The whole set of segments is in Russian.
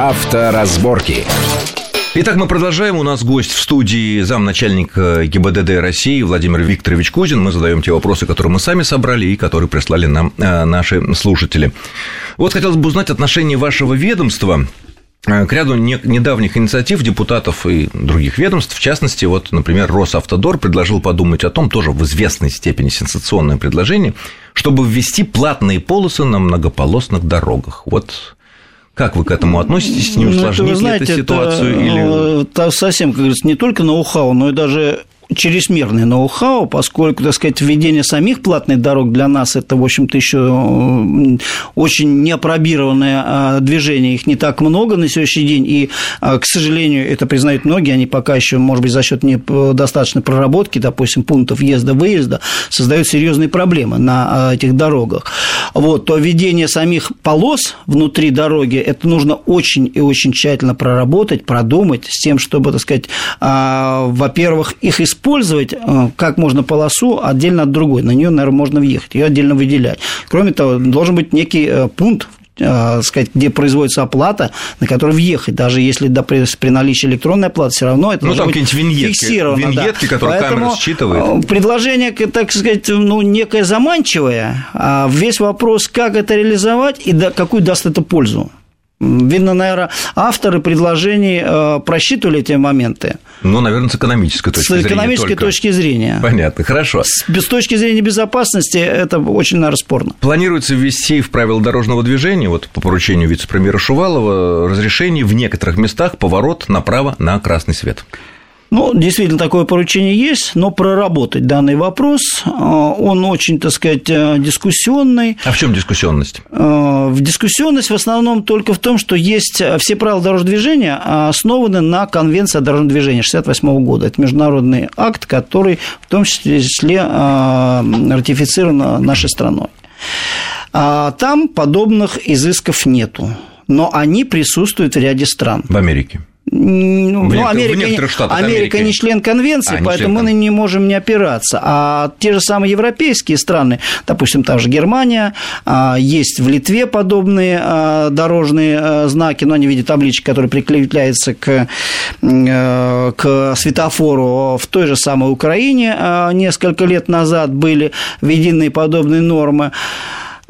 Авторазборки. Итак, мы продолжаем. У нас гость в студии замначальника ГИБДД России Владимир Викторович Кузин. Мы задаем те вопросы, которые мы сами собрали и которые прислали нам э, наши слушатели. Вот хотелось бы узнать отношение вашего ведомства э, к ряду недавних инициатив депутатов и других ведомств, в частности, вот, например, Росавтодор предложил подумать о том, тоже в известной степени сенсационное предложение, чтобы ввести платные полосы на многополосных дорогах. Вот как вы к этому относитесь? Не усложнит ну, это, знаете, ли это ситуацию? Это, или... это совсем, как говорится, не только ноу-хау, но и даже чрезмерный ноу-хау, поскольку, так сказать, введение самих платных дорог для нас это, в общем-то, еще очень неопробированное а, движение, их не так много на сегодняшний день, и, а, к сожалению, это признают многие, они пока еще, может быть, за счет недостаточной проработки, допустим, пунктов въезда-выезда, создают серьезные проблемы на а, этих дорогах. Вот, то введение самих полос внутри дороги, это нужно очень и очень тщательно проработать, продумать, с тем, чтобы, так сказать, во-первых, их использовать э, как можно полосу отдельно от другой. На нее, наверное, можно въехать, ее отдельно выделять. Кроме того, должен быть некий э, пункт сказать, где производится оплата, на которую въехать. Даже если да, при, при наличии электронной оплаты, все равно это ну, там быть виньетки, фиксировано. Виньетки, да. которые Поэтому камера считывает. Предложение, так сказать, ну, некое заманчивое, а весь вопрос, как это реализовать и да, какую даст это пользу. Видно, наверное, авторы предложений э, просчитывали эти моменты. Ну, наверное, с экономической точки зрения. С экономической только. точки зрения. Понятно, хорошо. С, с точки зрения безопасности это очень, наверное, спорно. Планируется ввести в правила дорожного движения, вот по поручению вице-премьера Шувалова, разрешение в некоторых местах поворот направо на красный свет. Ну, действительно, такое поручение есть, но проработать данный вопрос, э, он очень, так сказать, э, дискуссионный. А в чем дискуссионность? Э, в дискуссионность в основном только в том, что есть все правила дорожного движения основаны на Конвенции о дорожном движении 1968 года. Это международный акт, который в том числе ратифицирован нашей страной. А там подобных изысков нету но они присутствуют в ряде стран. В Америке. Ну, в, ну, Америка, в Америка Америки. не член конвенции, а, поэтому член... мы на не можем не опираться. А те же самые европейские страны, допустим, та же Германия, а, есть в Литве подобные а, дорожные знаки, но они в виде табличек, которые прикрепляются к, э, к светофору. В той же самой Украине несколько лет назад были введены подобные нормы.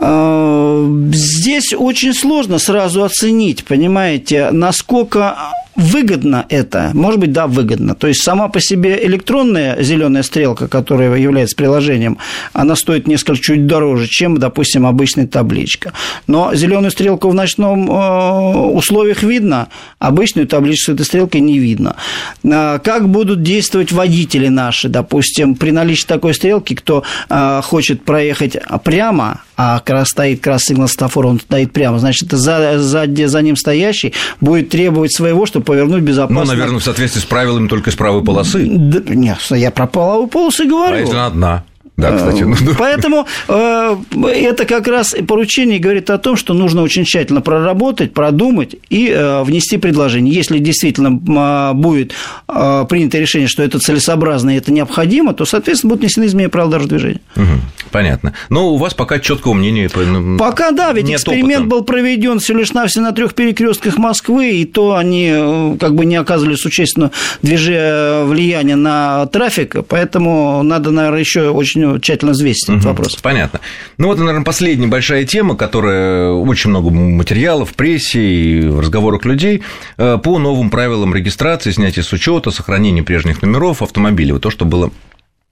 Здесь очень сложно сразу оценить, понимаете, насколько выгодно это? Может быть, да, выгодно. То есть сама по себе электронная зеленая стрелка, которая является приложением, она стоит несколько чуть дороже, чем, допустим, обычная табличка. Но зеленую стрелку в ночном э, условиях видно, обычную табличку с этой стрелкой не видно. А как будут действовать водители наши, допустим, при наличии такой стрелки, кто э, хочет проехать прямо, а как раз стоит красный сигнал светофора, он стоит прямо, значит, за, за, за ним стоящий будет требовать своего, чтобы повернуть безопасно. Ну, наверное, в соответствии с правилами только с правой полосы. Да, нет, я про правую полосу говорю. А если она одна? Да, кстати. Ну, ну. Поэтому э, это как раз поручение говорит о том, что нужно очень тщательно проработать, продумать и э, внести предложение. Если действительно а, будет э, принято решение, что это целесообразно и это необходимо, то, соответственно, будут внесены изменения правил дорожного движения. Угу, понятно. Но у вас пока четкого мнения. Ну, пока да, ведь эксперимент опыта. был проведен всего лишь навсего на трех перекрестках Москвы, и то они как бы не оказывали существенного движения влияния на трафик, поэтому надо, наверное, еще очень тщательно взвесить этот вопрос. Понятно. Ну вот, наверное, последняя большая тема, которая очень много материалов в прессе и в разговорах людей э, по новым правилам регистрации, снятия с учета, сохранения прежних номеров автомобилей. Вот то, что было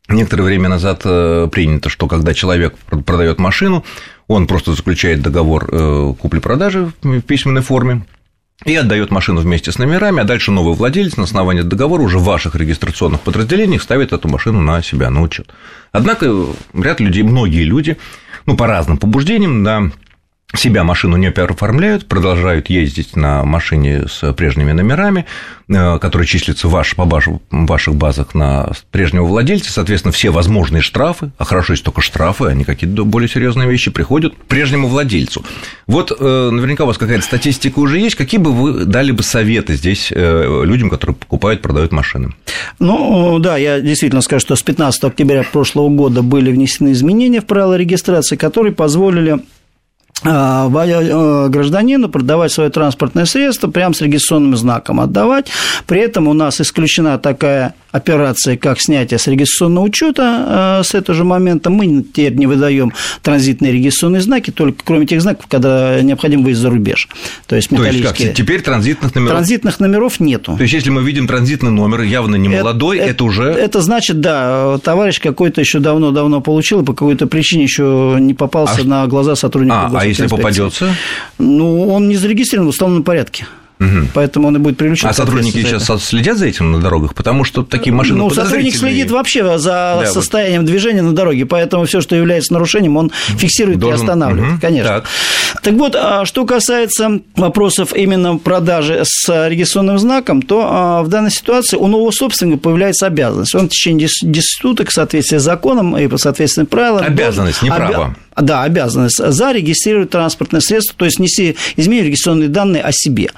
некоторое время назад э, принято, что когда человек продает машину, он просто заключает договор э, купли-продажи в письменной форме, и отдает машину вместе с номерами, а дальше новый владелец на основании договора уже в ваших регистрационных подразделениях ставит эту машину на себя на учет. Однако ряд людей, многие люди, ну, по разным побуждениям, на себя машину не переоформляют, продолжают ездить на машине с прежними номерами, э, которые числятся ваш, по ваших базах на прежнего владельца, соответственно, все возможные штрафы, а хорошо, есть только штрафы, а не какие-то более серьезные вещи, приходят к прежнему владельцу. Вот э, наверняка у вас какая-то статистика уже есть, какие бы вы дали бы советы здесь э, людям, которые покупают, продают машины? Ну, да, я действительно скажу, что с 15 октября прошлого года были внесены изменения в правила регистрации, которые позволили гражданину продавать свое транспортное средство прямо с регистрационным знаком отдавать. При этом у нас исключена такая операция, как снятие с регистрационного учета с этого же момента. Мы теперь не выдаем транзитные регистрационные знаки, только кроме тех знаков, когда необходим выезд за рубеж. То есть металлические. То есть как? Теперь транзитных номеров? Транзитных номеров нету. То есть если мы видим транзитный номер, явно не молодой, это, это уже... Это значит, да, товарищ какой-то еще давно-давно получил, и по какой-то причине еще не попался а... на глаза сотрудника а, а если попадется? Ну, он не зарегистрирован в установленном порядке. Угу. Поэтому он и будет привлечен. А сотрудники сейчас это. следят за этим на дорогах, потому что такие машины. Ну, сотрудник следит вообще за да, состоянием вот. движения на дороге, поэтому все, что является нарушением, он фиксирует Должен... и останавливает, угу. конечно. Так. так вот, а что касается вопросов именно продажи с регистрационным знаком, то а, в данной ситуации у нового собственника появляется обязанность. Он в течение 10 суток в соответствии с законом и по соответственным правилам. Обязанность, не право. Да, обязанность зарегистрировать транспортное средство, то есть нести изменить регистрационные данные о себе.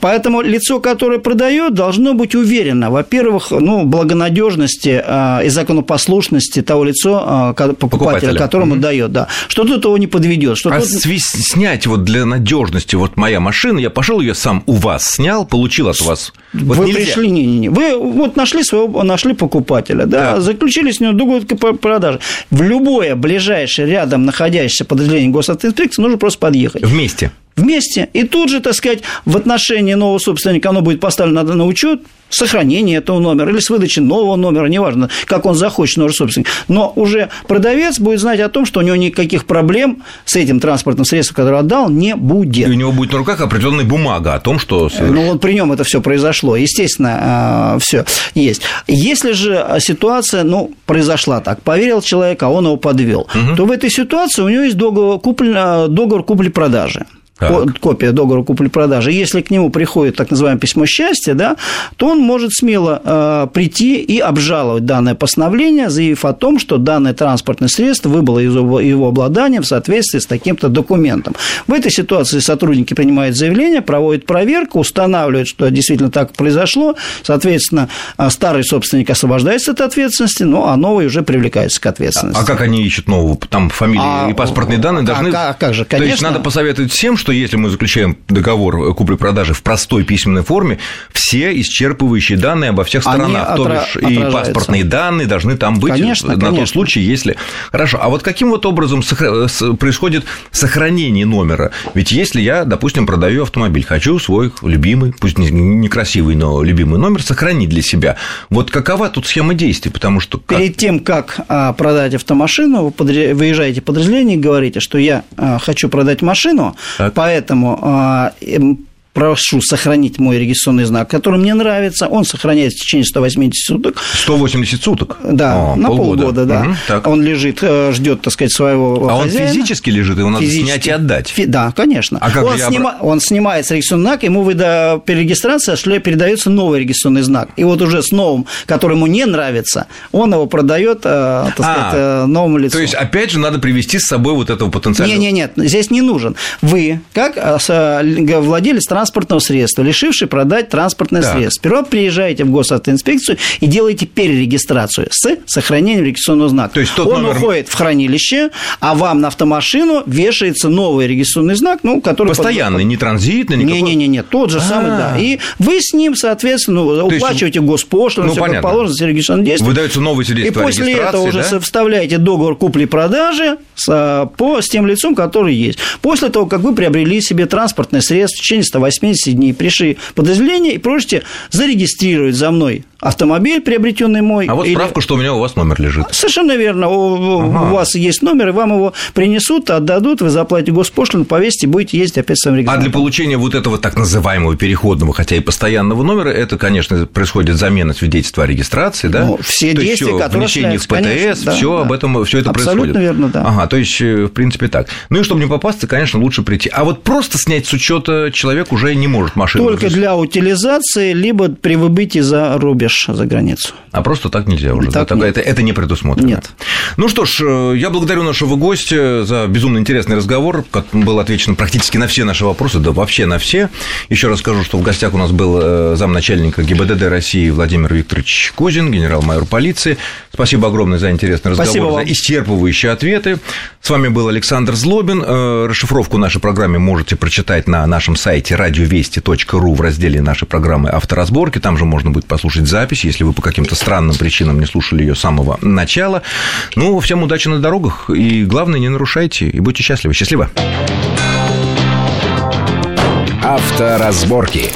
Поэтому лицо, которое продает, должно быть уверено, во-первых, ну, благонадежности э, и законопослушности того лица, покупателя, покупателя. которому дает, да, что тут его не подведет. Что а тут... снять вот для надежности вот моя машина, я пошел ее сам у вас снял, получил от вас. Вот вы нельзя. пришли, не, не, не, вы вот нашли своего, нашли покупателя, да, да. заключили с ним договор продажи. В любое ближайшее рядом находящееся подразделение госавтоинспекции нужно просто подъехать. Вместе вместе. И тут же, так сказать, в отношении нового собственника оно будет поставлено на учет, сохранение этого номера или с выдачи нового номера, неважно, как он захочет, новый собственник. Но уже продавец будет знать о том, что у него никаких проблем с этим транспортным средством, которое отдал, не будет. И у него будет на руках определенная бумага о том, что... Ну, вот при нем это все произошло. Естественно, а, все есть. Если же ситуация, ну, произошла так, поверил человек, а он его подвел, угу. то в этой ситуации у него есть договор, купли, договор купли-продажи так. копия договора купли-продажи, если к нему приходит так называемое письмо счастья, да, то он может смело э, прийти и обжаловать данное постановление, заявив о том, что данное транспортное средство выбыло из его, обладания в соответствии с таким-то документом. В этой ситуации сотрудники принимают заявление, проводят проверку, устанавливают, что действительно так произошло, соответственно, э, старый собственник освобождается от ответственности, ну, а новый уже привлекается к ответственности. А, а как они ищут нового? Там фамилии а, и паспортные данные а должны... А, а как же, конечно. То есть, надо посоветовать всем, что если мы заключаем договор купли-продажи в простой письменной форме, все исчерпывающие данные обо всех сторонах, Они то бишь и паспортные данные должны там быть конечно, на конечно. тот случай, если... Хорошо, а вот каким вот образом происходит сохранение номера? Ведь если я, допустим, продаю автомобиль, хочу свой любимый, пусть не красивый, но любимый номер сохранить для себя, вот какова тут схема действий? Потому что... Как... Перед тем, как а, продать автомашину, вы выезжаете в подразделение и говорите, что я а, хочу продать машину, так. Поэтому а, прошу сохранить мой регистрационный знак, который мне нравится, он сохраняется в течение 180 суток. 180 суток? Да, а, на полгода, полгода да. Угу, он лежит, э, ждет, так сказать, своего А хозяина. он физически лежит, его надо физически. снять и отдать? Фи... Да, конечно. А как он, я... снима... он снимается регистрационный знак, ему выда... при регистрации передается новый регистрационный знак. И вот уже с новым, который ему не нравится, он его продает, э, так сказать, а, новому лицу. То есть, опять же, надо привести с собой вот этого потенциального... Нет, нет, нет, здесь не нужен. Вы, как владелец транспорта, транспортного средства, лишивший продать транспортное так. средство. Сперва приезжаете в госавтоинспекцию и делаете перерегистрацию с сохранением регистрационного знака. То есть тот Он номер... уходит в хранилище, а вам на автомашину вешается новый регистрационный знак, ну, который... Постоянный, под... не транзитный, никакой... Не-не-не, тот же самый, да. А. И вы с ним, соответственно, ну, уплачиваете госпошлину, ну, все как положено, все регистрационные действия. Выдается новый свидетельство И после этого уже вставляете договор купли-продажи с, по, с тем лицом, который есть. После того, как вы приобрели себе транспортное средство в течение 180 дней пришли в подразделение и просите зарегистрировать за мной автомобиль, приобретенный мой. А вот или... справку, что у меня у вас номер лежит. Совершенно верно. У, ага. у вас есть номер, и вам его принесут, отдадут, вы заплатите госпошлину, повесите, будете ездить опять с своим А для получения вот этого так называемого переходного, хотя и постоянного номера, это, конечно, происходит замена свидетельства о регистрации, да? Ну, все то действия, есть, которые внесение в ПТС, конечно, все да, об этом, все это Абсолютно происходит. верно, да. Ага, то есть, э, в принципе, так. Ну и чтобы не попасться, конечно, лучше прийти. А вот просто снять с учета человек уже уже не может машину... Только для утилизации, либо при выбытии за рубеж, за границу. А просто так нельзя уже? Так да? это, это не предусмотрено? Нет. Ну что ж, э, я благодарю нашего гостя за безумно интересный разговор. Был отвечен практически на все наши вопросы, да вообще на все. Еще раз скажу, что в гостях у нас был э, замначальника ГИБДД России Владимир Викторович Кузин, генерал-майор полиции. Спасибо огромное за интересный разговор, за исчерпывающие ответы. С вами был Александр Злобин. Э, расшифровку нашей программы можете прочитать на нашем сайте радиовести.ру в разделе нашей программы «Авторазборки». Там же можно будет послушать запись, если вы по каким-то странным причинам не слушали ее с самого начала. Ну, всем удачи на дорогах, и главное, не нарушайте, и будьте счастливы. Счастливо! Авторазборки.